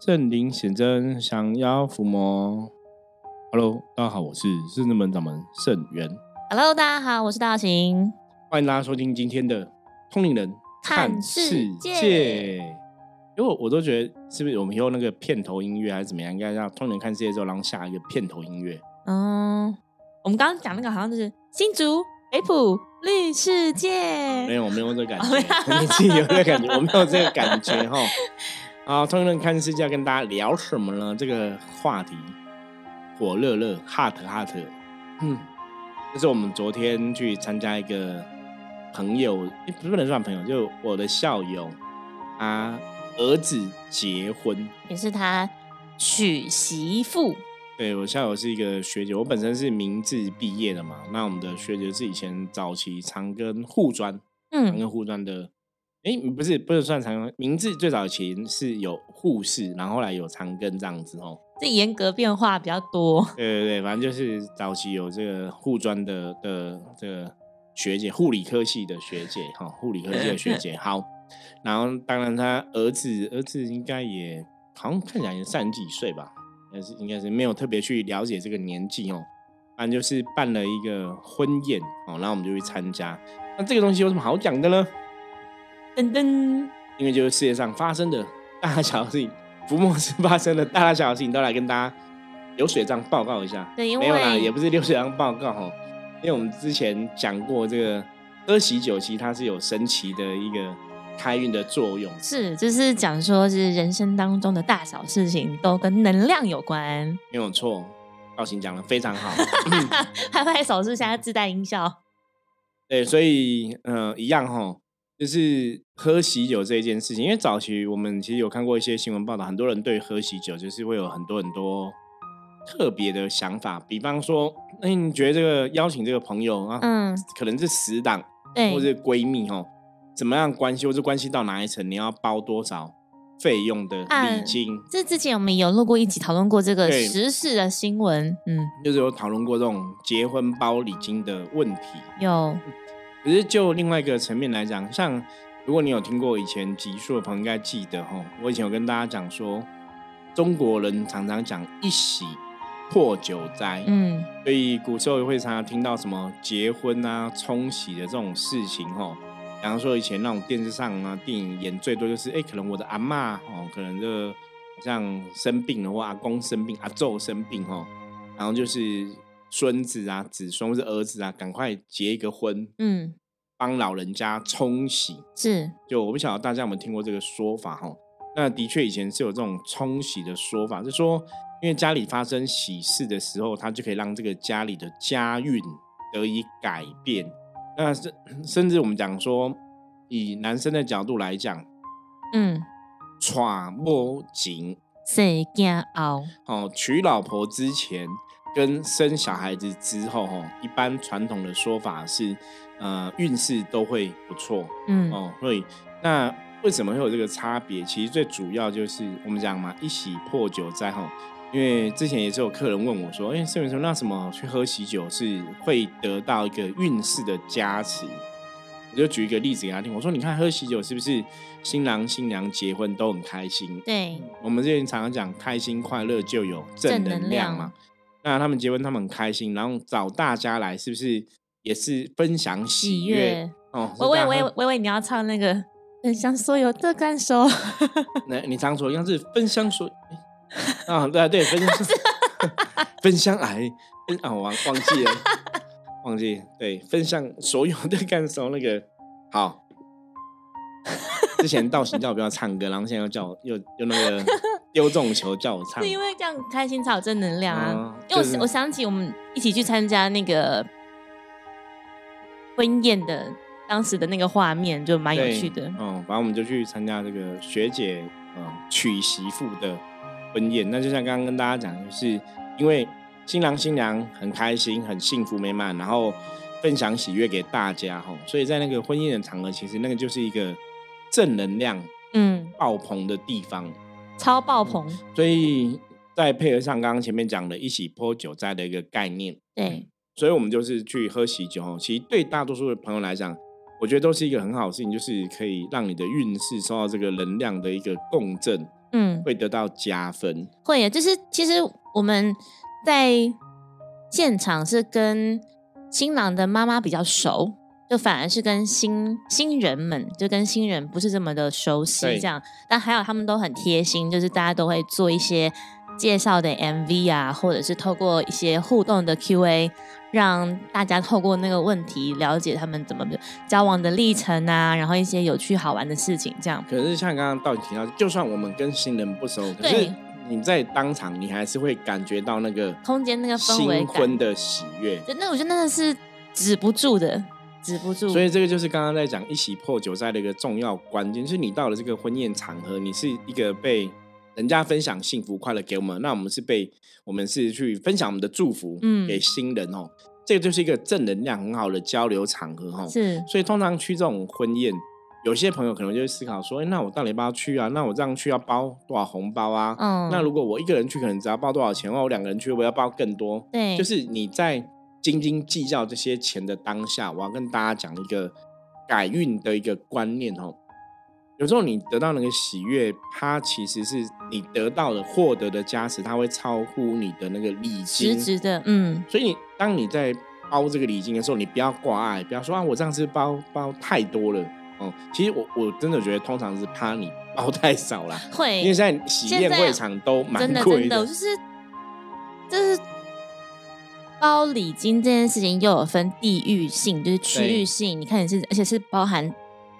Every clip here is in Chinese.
圣灵显真，降妖伏魔。Hello，大家好，我是圣智门掌门圣元。Hello，大家好，我是大行。欢迎大家收听今天的通灵人看世界因为我我都觉得，是不是我们以后那个片头音乐还是怎么样，应该让通灵人看世界之后，然后下一个片头音乐。嗯，我们刚刚讲那个好像就是新竹北埔绿世界没。有，我没有这个感觉，你自己有这个感觉，我没有这个感觉哈。啊，通灵人看世界要跟大家聊什么呢？这个话题火热热，hot hot。嗯，这是我们昨天去参加一个朋友，诶不能算朋友，就我的校友，他儿子结婚。也是他娶媳妇。对我校友是一个学姐，我本身是明治毕业的嘛，那我们的学姐是以前早期长庚护专，嗯长嗯，庚护专的，哎，不是不是算长庚，名字最早前是有护士，然后后来有长庚这样子哦。这严格变化比较多。对对对，反正就是早期有这个护专的的这个学姐，护理科系的学姐哈，护理科系的学姐。好，然后当然他儿子儿子应该也好像看起来也三十几岁吧，但是应该是没有特别去了解这个年纪哦。反正就是办了一个婚宴哦，然后我们就去参加。那这个东西有什么好讲的呢？噔噔，因为就是世界上发生的大大小小事情，福莫斯发生的大大小小事情，都来跟大家流水账报告一下。对因没有啦，也不是流水账报告哈，因为我们之前讲过这个喝喜酒，其实它是有神奇的一个开运的作用。是就是讲说是人生当中的大小事情都跟能量有关。没有错，道行讲的非常好。拍拍手是现在自带音效。对，所以呃，一样哈，就是喝喜酒这一件事情，因为早期我们其实有看过一些新闻报道，很多人对喝喜酒就是会有很多很多特别的想法，比方说，哎，你觉得这个邀请这个朋友啊，嗯，可能是死党对或，者是闺蜜哦，怎么样关系，或者关系到哪一层，你要包多少费用的啊礼金，这之前我们有录过一集讨论过这个对时事的新闻。嗯，就是有讨论过这种结婚包礼金的问题。有，可是就另外一个层面来讲，像如果你有听过以前集数的朋友，应该记得哈，我以前有跟大家讲说，中国人常常讲一喜破九灾，嗯，所以古时候也会常常听到什么结婚啊、冲喜的这种事情哈。比方说以前那种电视上啊、电影演最多就是，哎、可能我的阿妈哦，可能就好像生病了，或阿公生病、阿昼生病哦，然后就是孙子啊、子孙或是儿子啊，赶快结一个婚，嗯，帮老人家冲喜。是，就我不晓得大家有没有听过这个说法哈？那的确以前是有这种冲喜的说法，就说因为家里发生喜事的时候，他就可以让这个家里的家运得以改变。那甚甚至我们讲说，以男生的角度来讲，嗯，娶某情谁惊熬？哦，娶老婆之前跟生小孩子之后，哦，一般传统的说法是，呃，运势都会不错。嗯，哦，所以那为什么会有这个差别？其实最主要就是我们讲嘛，一喜破九灾哈。因为之前也是有客人问我说：“哎、盛元说那什么去喝喜酒是会得到一个运势的加持？”我就举一个例子给他听，我说：“你看喝喜酒是不是新郎新娘结婚都很开心？对，我们之前常常讲开心快乐就有正正能量嘛。那他们结婚他们很开心，然后找大家来，是不是也是分享喜悦？哦，我以是大家为我以为你要唱那个分享所有的感受。那你常说，像是分享所，诶啊，对啊对，分享 分享爱，分啊，我忘忘记了，忘记对，分享所有的感受。那个好，之前道行叫我不要唱歌，然后现在又叫我又又那个丢这种球叫我唱是，因为这样开心才有正能量啊。哦因为我、我想起我们一起去参加那个婚宴的当时的那个画面，就蛮有趣的。嗯，反正我们就去参加这个学姐嗯娶媳妇的婚宴。那就像刚刚跟大家讲，就是因为新郎新娘很开心、很幸福美满，然后分享喜悦给大家吼，所以在那个婚宴的场合，其实那个就是一个正能量嗯，爆棚的地方。超爆棚。所以再配合上刚刚前面讲的一起泼酒灾的一个概念，对，所以我们就是去喝喜酒哦。其实对大多数的朋友来讲，我觉得都是一个很好的事情，就是可以让你的运势受到这个能量的一个共振，嗯，会得到加分。会啊，就是其实我们在现场是跟新郎的妈妈比较熟，就反而是跟新新人们，就跟新人不是这么的熟悉这样。但还有他们都很贴心，就是大家都会做一些介绍的 MV 啊，或者是透过一些互动的 Q&A，让大家透过那个问题了解他们怎么交往的历程啊，然后一些有趣好玩的事情这样。可是像刚刚道你提到，就算我们跟新人不熟，可是你在当场，你还是会感觉到那个空间那个氛围感新婚的喜悦。就那我觉得那个是止不住的，止不住。所以这个就是刚刚在讲一起破酒斋的一个重要关键，就是你到了这个婚宴场合，你是一个被人家分享幸福快乐给我们，那我们是被我们是去分享我们的祝福，嗯给新人哦，这个就是一个正能量很好的交流场合哈、哦。是所以通常去这种婚宴，有些朋友可能就会思考说，哎，那我到底要不要去啊？那我这样去要包多少红包啊？嗯那如果我一个人去，可能只要包多少钱？那我两个人去，我要包更多？对，就是你在斤斤计较这些钱的当下，我要跟大家讲一个改运的一个观念哦。有时候你得到那个喜悦，它其实是你得到的、获得的加持，它会超乎你的那个礼实金。质的，嗯，所以你当你在包这个礼金的时候，你不要挂碍，不要说啊，我这样是包包太多了哦。其实我我真的觉得，通常是怕你包太少了，会，因为现在喜宴会场都蛮真的贵真的，就是就是包礼金这件事情又有分地域性，就是区域性。你看你是，而且是包含。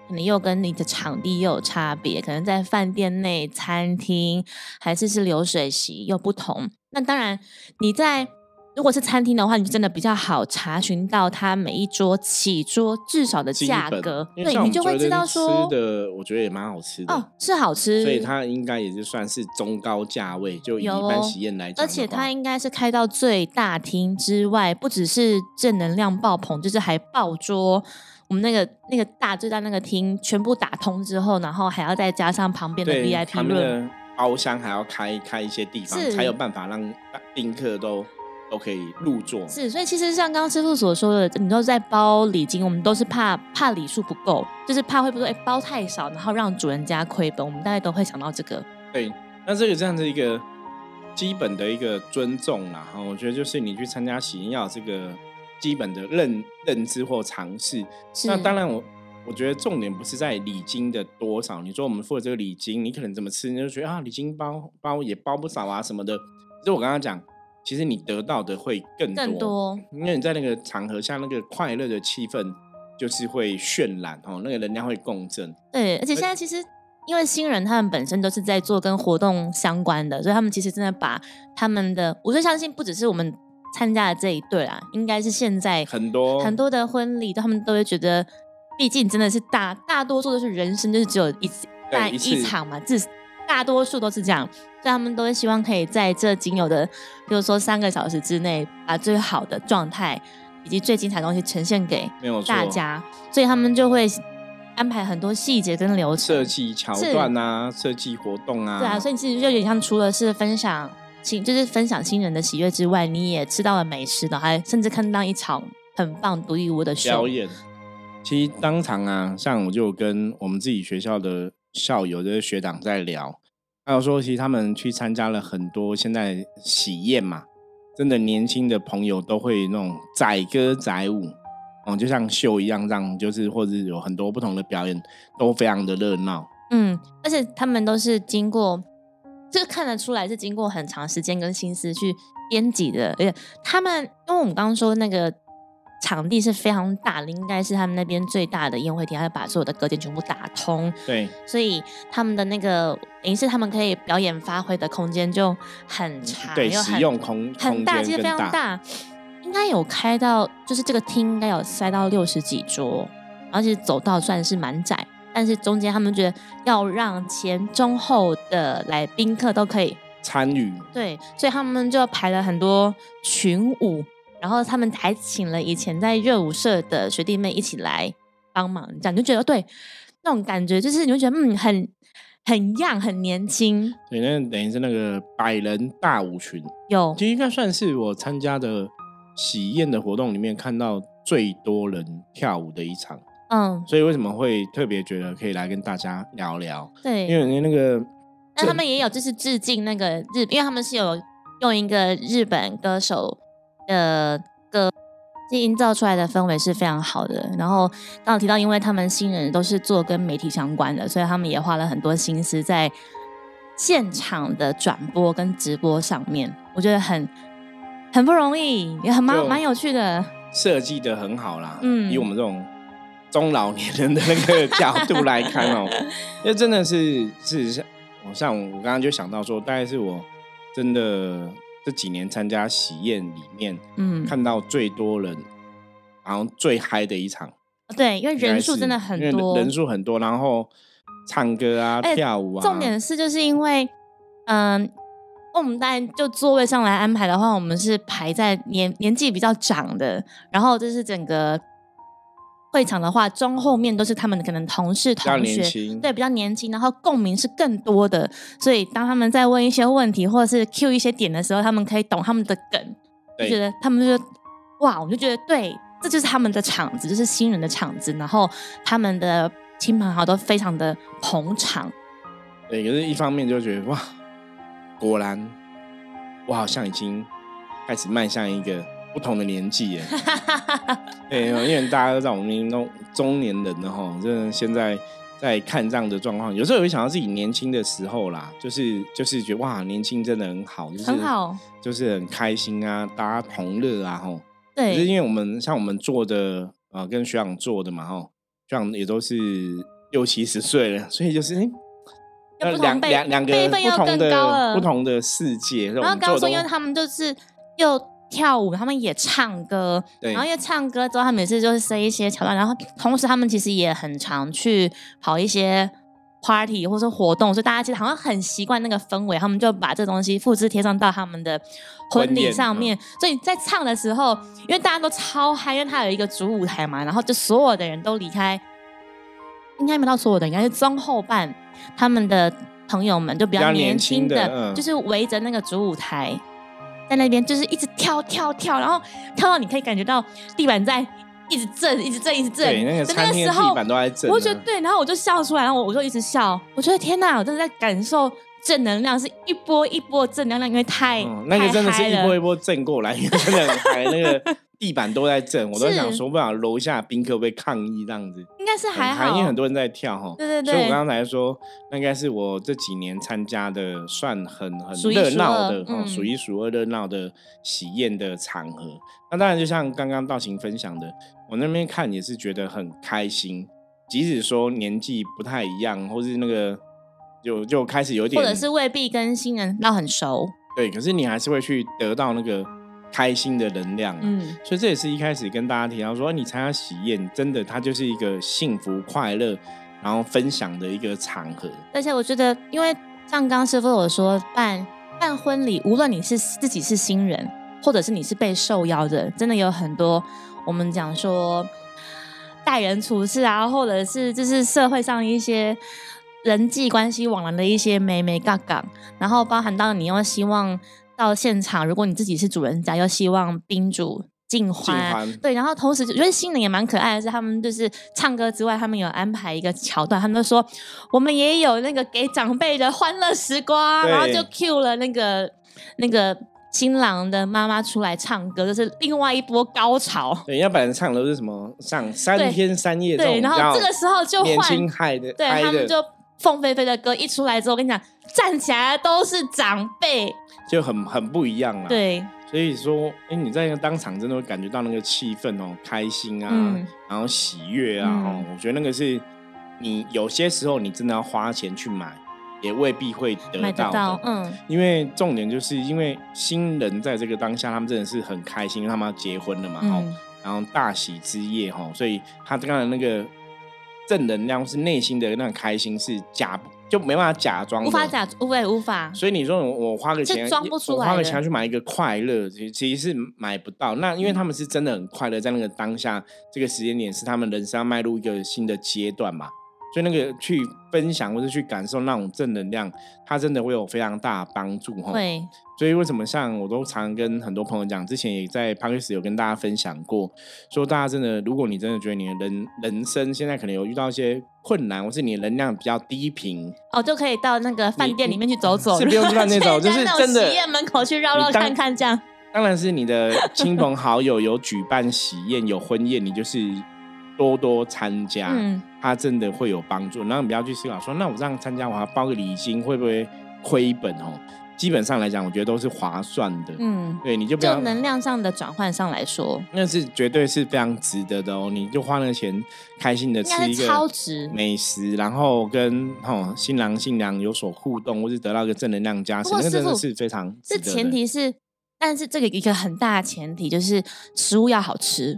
可能又跟你的场地又有差别，可能在饭店内、餐厅还是是流水席又不同。那当然，你在如果是餐厅的话，你就真的比较好查询到它每一桌起桌至少的价格，对你就会知道说吃的，我觉得也蛮好吃的。哦，是好吃，所以它应该也就算是中高价位，就以一般喜宴来讲而且它应该是开到最大厅之外，不只是正能量爆棚，就是还爆桌。我们那个那个大最大那个厅全部打通之后，然后还要再加上旁边的 VIP 他们的包厢还要开开一些地方，才有办法让宾客都都可以入座。是，所以其实像刚刚师傅所说的，你都在包礼金，我们都是怕怕礼数不够，就是怕会不会哎、包太少，然后让主人家亏本，我们大概都会想到这个。对，那这个这样的一个基本的一个尊重啦，哈，我觉得就是你去参加喜宴要有这个基本的认认知或尝试。是那当然我。我觉得重点不是在礼金的多少，你说我们付了这个礼金，你可能怎么吃，你就觉得啊，礼金包包也包不少啊什么的。其实我刚刚讲，其实你得到的会更多，更多。因为你在那个场合下，那个快乐的气氛就是会渲染哦，那个能量会共振。对，而且现在其实因为新人他们本身都是在做跟活动相关的，所以他们其实真的把他们的，我就相信不只是我们参加的这一对啦，应该是现在很多。很多的婚礼，他们都会觉得，毕竟真的是大大多数都是人生就是只有一次大一次一场嘛，至大多数都是这样，所以他们都会希望可以在这仅有的，比如说三个小时之内，把最好的状态以及最精彩的东西呈现给大家，所以他们就会安排很多细节跟流程设。计桥段啊，设计活动啊，对啊，所以其实就有点像，除了是分享新，就是分享新人的喜悦之外，你也吃到了美食的，还甚至看到一场很棒、独一无二的秀表。演。其实当场啊，像我就跟我们自己学校的校友、这些学长在聊，还有说，其实他们去参加了很多现在喜宴嘛，真的年轻的朋友都会那种载歌载舞，哦，就像秀一样，这样就是或者是有很多不同的表演，都非常的热闹。嗯，而且他们都是经过，这看得出来是经过很长时间跟心思去编辑的，而且他们，因为我们刚刚说那个场地是非常大的，应该是他们那边最大的宴会厅，他把所有的隔间全部打通，对，所以他们的那个等于是他们可以表演发挥的空间就很长，对，使用空很大，其实非常大，应该有开到，就是这个厅应该有塞到六十几桌，而且走道算是蛮窄，但是中间他们觉得要让前中后的来宾客都可以参与，对，所以他们就排了很多群舞，然后他们还请了以前在热舞社的学弟妹一起来帮忙，这样就觉得对那种感觉，就是你会觉得嗯很很样很年轻，对，那等于是那个百人大舞群，有其实应该算是我参加的喜宴的活动里面看到最多人跳舞的一场，嗯所以为什么会特别觉得可以来跟大家聊聊？对，因为那个那他们也有就是致敬那个日，因为他们是有用一个日本歌手的歌，营造出来的氛围是非常好的。然后刚刚提到，因为他们新人都是做跟媒体相关的，所以他们也花了很多心思在现场的转播跟直播上面，我觉得很很不容易，也很蛮蛮有趣的，设计的很好啦。嗯，以我们这种。中老年人的那个角度来看哦，因为真的是事实上，我像我刚刚就想到说，大概是我真的这几年参加喜宴里面，嗯，看到最多人，然后最嗨的一场。对，因为人数真的很多，人数很多，然后唱歌啊、跳舞啊。重点是就是因为，嗯，我们当然就座位上来安排的话，我们是排在年年纪比较长的，然后就是整个。会场的话，中后面都是他们的可能同事、同学，对，比较年轻，然后共鸣是更多的。所以当他们在问一些问题或者是 Q 一些点的时候，他们可以懂他们的梗，就觉得他们就哇，我就觉得对，这就是他们的场子，就是新人的场子。然后他们的亲朋好友都非常的捧场。对，可是一方面就觉得哇，果然我好像已经开始迈向一个。不同的年纪耶，对，因为大家都在我们中中年人的哈，真的现在在看这样的状况，有时候也会想到自己年轻的时候啦，就是就是觉得哇，年轻真的很好，就是很好，就是很开心啊，大家同乐啊，吼。对，是因为我们像我们做的啊，跟学长做的嘛，哈，学长也都是六七十岁了，所以就是哎，两两两个不同的不同的世界。然后刚说，因为他们就是又。跳舞，他们也唱歌，然后因为唱歌之后，他每次就是塞一些桥段，然后同时他们其实也很常去跑一些 party 或者活动，所以大家其实好像很习惯那个氛围，他们就把这东西复制贴上到他们的婚礼上面。所以在唱的时候，因为大家都超嗨，因为他有一个主舞台嘛，然后就所有的人都离开，应该没到所有的，应该是中后半，他们的朋友们就比较年轻的，就是围着那个主舞台。在那边就是一直跳跳跳，然后跳到你可以感觉到地板在一直震，一直震，一直震。对，那个餐厅地板都在震。我觉得对，然后我就笑出来，然后我我就一直笑。我觉得天哪，我真的在感受正能量，是一波一波正能量，因为太那个真的是一波一波震过来，真的很嗨，那个。地板都在震，我都想说，不了楼下宾客会抗议这样子，应该是还好，因为很多人在跳哈。对对对。所以我刚才说，那应该是我这几年参加的算很很热闹的，数一数二热闹的喜宴的场合。那当然，就像刚刚道行分享的，我那边看也是觉得很开心，即使说年纪不太一样，或是那个就就开始有点，或者是未必跟新人闹很熟。对，可是你还是会去得到那个。开心的能量，嗯，所以这也是一开始跟大家提到说，你参加喜宴，真的它就是一个幸福快乐，然后分享的一个场合。而且我觉得，因为像刚刚师傅我说，办办婚礼，无论你是自己是新人，或者是你是被受邀的，真的有很多我们讲说待人处事啊，或者是就是社会上一些人际关系往来的一些美美杠杠，然后包含到你又希望。到现场，如果你自己是主人家，又希望宾主尽欢，对，然后同时我觉得新人也蛮可爱的，是他们就是唱歌之外，他们有安排一个桥段，他们说我们也有那个给长辈的欢乐时光，然后就 cue 了那个那个新郎的妈妈出来唱歌，就是另外一波高潮。对，要不然唱的都是什么上三天三夜，对，然后这个时候就年轻嗨的，对他们就凤飞飞的歌一出来之后，我跟你讲，站起来都是长辈。就很很不一样了，对，所以说，哎，你在那个当场真的会感觉到那个气氛哦，开心啊，然后喜悦啊，哦，我觉得那个是你有些时候你真的要花钱去买，也未必会得到的，嗯，因为重点就是因为新人在这个当下，他们真的是很开心，他们要结婚了嘛，哈，然后大喜之夜哈，所以他刚才那个正能量是内心的那种开心是假。就没办法假装，无法假，无法无法。所以你说我花个钱，装不出来，花个钱去买一个快乐，其其实是买不到。那因为他们是真的很快乐，在那个当下这个时间点，是他们人生要迈入一个新的阶段嘛。所以那个去分享或者去感受那种正能量，它真的会有非常大的帮助哈。对，所以为什么像我都常跟很多朋友讲，之前也在 p a r k e 有跟大家分享过，说大家真的，如果你真的觉得你的人人生现在可能有遇到一些困难，或是你的能量比较低频，哦，就可以到那个饭店里面去走走，是不用去饭店走，就是真的喜宴门口去绕绕看看这样。当然是你的亲朋好友有举办喜宴、有婚宴，你就是多多参加，它真的会有帮助。然后你不要去思考说，那我这样参加，我还包个礼金，会不会亏本哦？基本上来讲，我觉得都是划算的。嗯，对，你就不要能量上的转换上来说，那是绝对是非常值得的哦。你就花那钱，开心的吃一个超值美食，然后跟哦新郎新娘有所互动，或是得到一个正能量加持，那真的是非常。这前提是。但是这个一个很大的前提就是食物要好吃。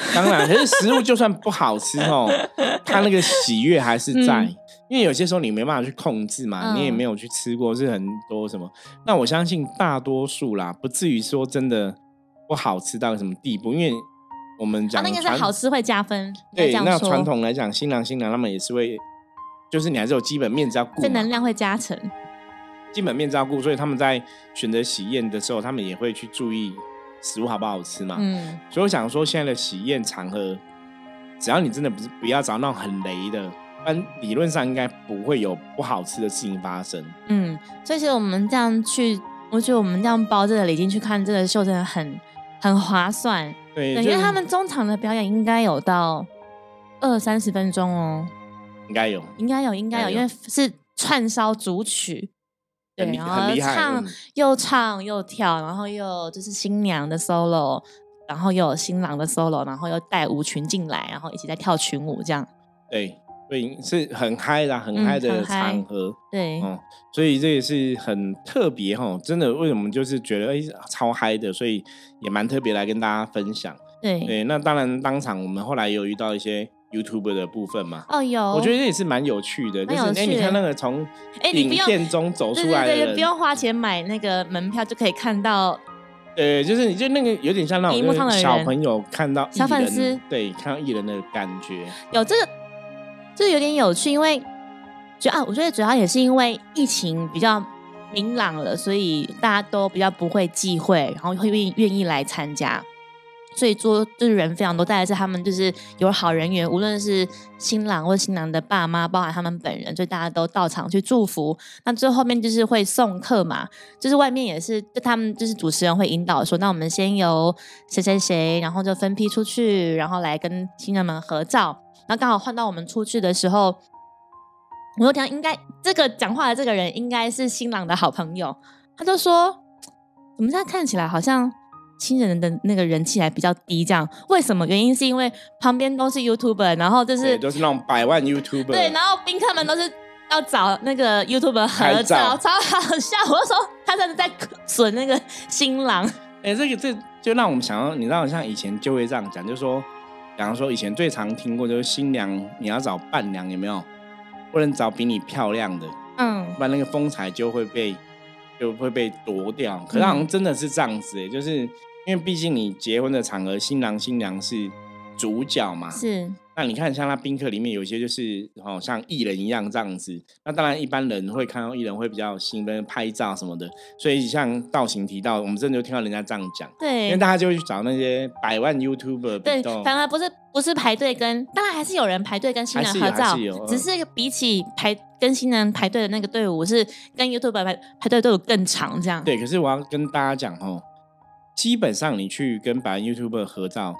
当然，可是食物就算不好吃哦，它那个喜悦还是在，因为有些时候你没办法去控制嘛，你也没有去吃过，是很多什么。那我相信大多数啦，不至于说真的不好吃到什么地步，因为我们讲那个是好吃会加分。对，那传统来讲，新郎新娘他们也是会，就是你还是有基本面子要顾，正能量会加成。基本面照顾，所以他们在选择喜宴的时候，他们也会去注意食物好不好吃嘛。嗯，所以我想说，现在的喜宴场合，只要你真的不是不要找那种很雷的，但理论上应该不会有不好吃的事情发生。嗯，所以其实我们这样去，我觉得我们这样包这个礼金去看这个秀，真的很很划算。对，因为他们中场的表演应该有到二三十分钟哦，应该有，应该有，应该有，因为是串烧主曲。对，然后唱又唱又跳，然后又就是新娘的 solo，然后又有新郎的 solo，然后又带舞群进来，然后一起在跳群舞这样。对，所以，是很嗨的，很嗨的场合。对，嗯，所以这也是很特别哈，真的，为什么就是觉得哎超嗨的，所以也蛮特别来跟大家分享。对，对，那当然当场我们后来有遇到一些。YouTube 的部分嘛，哦有，我觉得也是蛮有趣的，就是哎，你看那个从影片中走出来的，不用花钱买那个门票就可以看到，对，就是你就那个有点像那种小朋友看到小粉丝，对，看到艺人的感觉，有这个，这有点有趣，因为主要我觉得主要也是因为疫情比较明朗了，所以大家都比较不会忌讳，然后会愿意来参加。所以说，就是人非常多，带的是他们就是有好人缘，无论是新郎或新郎的爸妈，包含他们本人，所以大家都到场去祝福。那最后面就是会送客嘛，就是外面也是，就他们就是主持人会引导说，那我们先由谁谁谁，然后就分批出去，然后来跟新人们合照。那刚好换到我们出去的时候，我就听应该这个讲话的这个人应该是新郎的好朋友，他就说，怎么现在看起来好像。亲人的那个人气还比较低，这样为什么？原因是因为旁边都是 YouTuber，然后就是都是那种百万 YouTuber，对，然后宾客们都是要找那个 YouTuber 合照，超好笑。我就说他真的在损那个新郎。哎，这个这就让我们想到，你知道，像以前就会这样讲，就是说，比方说以前最常听过就是新娘你要找伴娘有没有？不能找比你漂亮的，嗯，不然那个风采就会被就会被夺掉。可是好像真的是这样子，哎，就是。因为毕竟你结婚的场合，新郎新娘是主角嘛。是。那你看，像他宾客里面有些就是，哦，像艺人一样这样子。那当然，一般人会看到艺人会比较兴奋，拍照什么的。所以像道行提到，我们真的就听到人家这样讲。对。因为大家就会去找那些百万 YouTuber。对。反而不是不是排队跟，当然还是有人排队跟新人合照。只是比起排跟新人排队的那个队伍，是跟 YouTuber 排排队队伍更长这样。对。可是我要跟大家讲哦。基本上你去跟百万 YouTuber 合照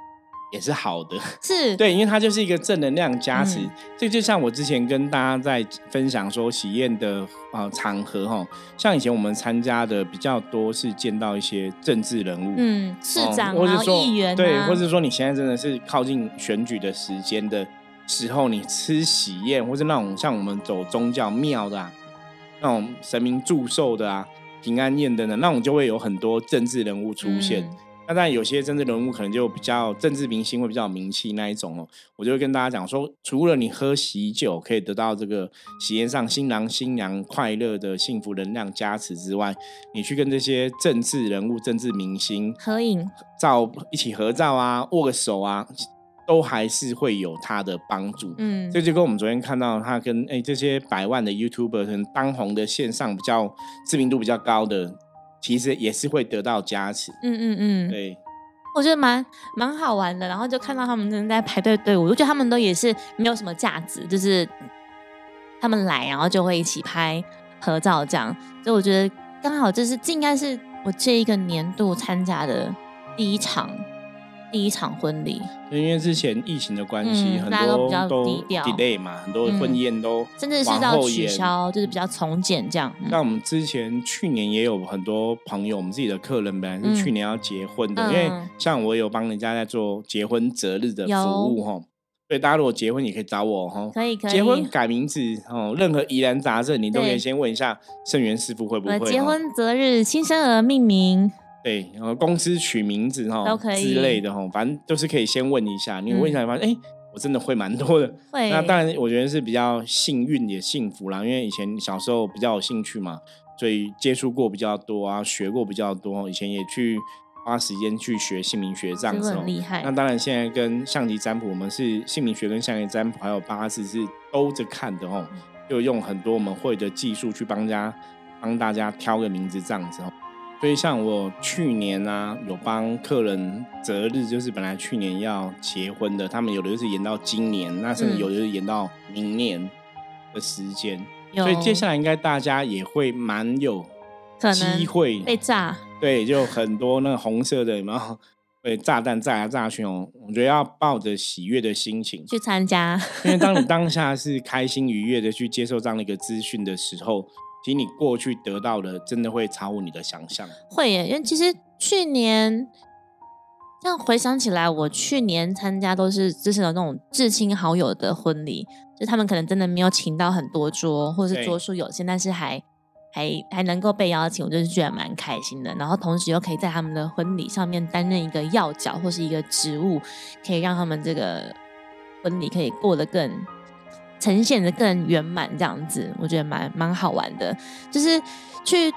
也是好的，是对，因为它就是一个正能量加持。这就像我之前跟大家在分享说，喜宴的啊场合哈，像以前我们参加的比较多是见到一些政治人物，嗯，市长啊，议员，对，或者说你现在真的是靠近选举的时间的时候，你吃喜宴，或是那种像我们走宗教庙的啊，那种神明祝寿的啊。平安宴等等，那种就会有很多政治人物出现。那但有些政治人物可能就比较政治明星会比较有名气那一种哦，我就会跟大家讲说，除了你喝喜酒可以得到这个喜宴上新郎新娘快乐的幸福能量加持之外，你去跟这些政治人物、政治明星合影、照一起合照啊，握个手啊。都还是会有它的帮助。嗯，这就跟我们昨天看到他跟哎这些百万的 YouTuber 可能当红的线上比较知名度比较高的，其实也是会得到加持。嗯嗯嗯，对，我觉得蛮蛮好玩的。然后就看到他们正在排队队伍，我觉得他们都也是没有什么价值，就是他们来然后就会一起拍合照这样。所以我觉得刚好这是这应该是我这一个年度参加的第一场第一场婚礼，因为之前疫情的关系，嗯很多都 delay 嘛，很多嗯。婚宴都甚至是往到取消，就是比较从简这样。嗯。我们之前去年也有很多朋友，我们自己的客人本来是去年要结婚的，嗯因为像我有帮人家在做结婚择日的服务哈，所以大家如果结婚也可以找我哈。可以可以，结婚改名字哦，任何疑难杂症你都可以先问一下圣元师傅会不会呃结婚择日新生儿命名，对，然后公司取名字哈都可以之类的哈，反正都是可以先问一下。你问一下，嗯发现哎，我真的会蛮多的。会那当然，我觉得是比较幸运也幸福啦，因为以前小时候比较有兴趣嘛，所以接触过比较多啊，学过比较多，以前也去花时间去学姓名学这样子哦。很厉害那。当然，现在跟象棋占卜，我们是姓名学跟象棋占卜还有八字是兜着看的哦，就用很多我们会的技术去帮家帮大家挑个名字这样子哦。所以像我去年啊，有帮客人择日，就是本来去年要结婚的，他们有的就是延到今年，那甚至嗯有的是延到明年的时间。有所以接下来应该大家也会蛮有可机会被炸，对，就很多那个红色的有没有？对，炸弹炸来炸去哦，我觉得要抱着喜悦的心情，去参加，因为当你当下是开心愉悦的去接受这样的一个资讯的时候，其实你过去得到的真的会超乎你的想象。会耶，因为其实去年这样回想起来，我去年参加都是就是有那种至亲好友的婚礼，就他们可能真的没有请到很多桌，或者是桌数有限，但是还还还能够被邀请，我就是觉得蛮开心的。然后同时又可以在他们的婚礼上面担任一个要角或是一个职务，可以让他们这个婚礼可以过得更呈现的更圆满，这样子我觉得蛮蛮好玩的。就是去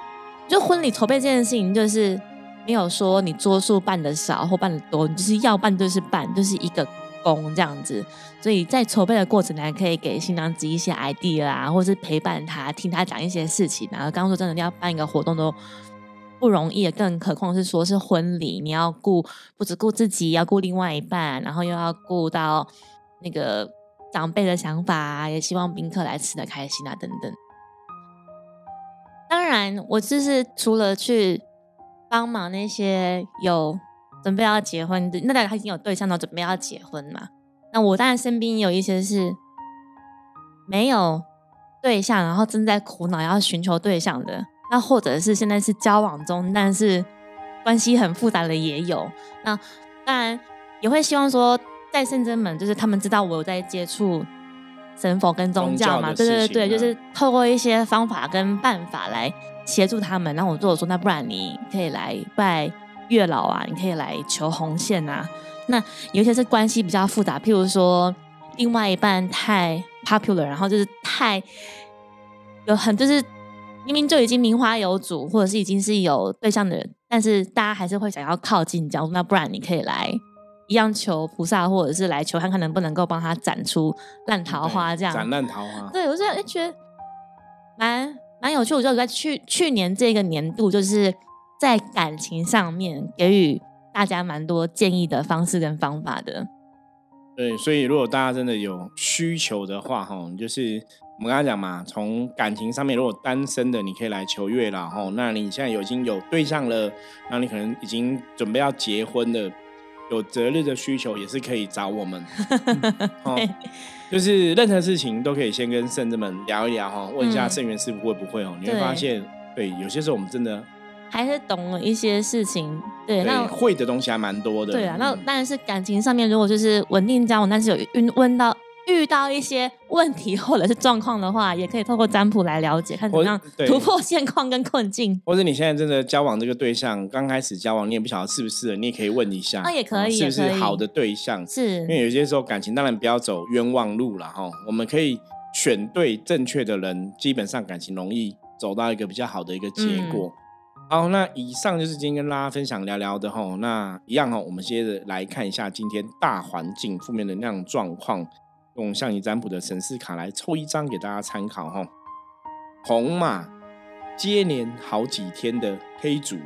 就婚礼筹备这件事情，就是没有说你桌数办的少或办的多，你就是要办就是办，就是一个工这样子。所以在筹备的过程，还可以给新娘子一些 idea 啊，或是陪伴她，听她讲一些事情。然后刚刚说真的，要办一个活动都不容易，更何况是说是婚礼，你要顾不只顾自己，要顾另外一半，然后又要顾到那个长辈的想法，也希望宾客来吃的开心啊，等等。当然，我就是除了去帮忙那些有准备要结婚的，那大家已经有对象了，准备要结婚嘛。那我当然身边也有一些是没有对象，然后正在苦恼要寻求对象的，那或者是现在是交往中，但是关系很复杂的也有。那当然也会希望说，在圣真门就是他们知道我有在接触神佛跟宗教嘛，对对对，就是透过一些方法跟办法来协助他们。然后我就有说，那不然你可以来拜月老啊，你可以来求红线啊。那有一些是关系比较复杂，譬如说另外一半太 popular，然后就是太有很就是明明就已经名花有主，或者是已经是有对象的人，但是大家还是会想要靠近，这样那不然你可以来一样求菩萨，或者是来求看看能不能够帮他斩出烂桃花这样。斩烂桃花。对，我就哎觉得蛮蛮有趣。我就在去去年这个年度，就是在感情上面给予大家蛮多建议的方式跟方法的。对，所以如果大家真的有需求的话，哈，就是我们刚才讲嘛，从感情上面，如果单身的，你可以来求月老，哈，那你现在有已经有对象了，那你可能已经准备要结婚了，有择日的需求也是可以找我们，哦，就是任何事情都可以先跟圣子们聊一聊，哈，问一下嗯。圣元师傅会不会哦，你会发现，对，有些时候我们真的还是懂了一些事情，对，对那会的东西还蛮多的，对啊，那嗯。当然是感情上面，如果就是稳定交往，但是有遇问到遇到一些问题或者是状况的话，也可以透过占卜来了解，看怎么样突破现况跟困境。或者你现在真的交往这个对象，刚开始交往你也不晓得是不适合，你也可以问一下，啊也可以哦是不是好的对象？是因为有些时候感情当然不要走冤枉路了哈，我们可以选对正确的人，基本上感情容易走到一个比较好的一个结果。嗯好，那以上就是今天跟大家分享聊聊的吼。那一样哈，我们接着来看一下今天大环境负面能量状况，用象棋占卜的神士卡来抽一张给大家参考哈。红马接连好几天的黑主。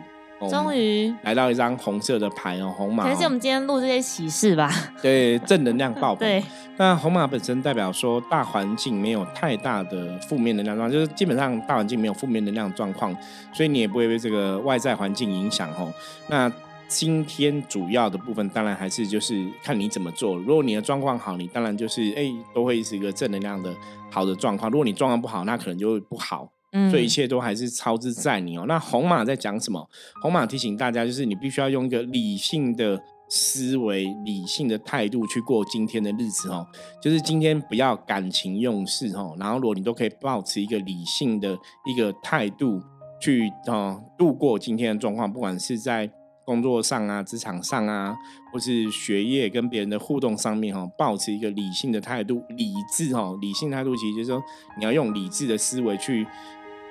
终于来到一张红色的牌哦，红马。可能是我们今天录这些喜事吧。对，正能量爆棚。对，那红马本身代表说大环境没有太大的负面能量状况，就是基本上大环境没有负面能量状况，所以你也不会被这个外在环境影响哦。那今天主要的部分当然还是就是看你怎么做。如果你的状况好，你当然就是哎都会是一个正能量的好的状况。如果你状况不好，那可能就会不好。嗯所以一切都还是操之在你哦。那红马在讲什么？红马提醒大家，就是你必须要用一个理性的思维、理性的态度去过今天的日子哦。就是今天不要感情用事哦。然后如果你都可以保持一个理性的一个态度去啊度过今天的状况，不管是在工作上啊、职场上啊，或是学业跟别人的互动上面哈，保持一个理性的态度、理智哈。理性态度其实就是说你要用理智的思维去。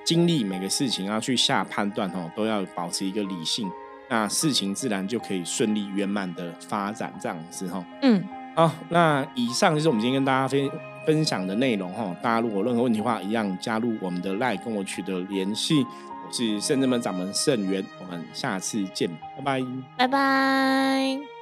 经历每个事情要去下判断哦，都要保持一个理性，那事情自然就可以顺利圆满的发展这样子哈。嗯，好，那以上就是我们今天跟大家分分享的内容哈。大家如果任何问题的话，一样加入我们的 LINE 跟我取得联系。是圣人门掌门圣元，我们下次见，拜拜，拜拜。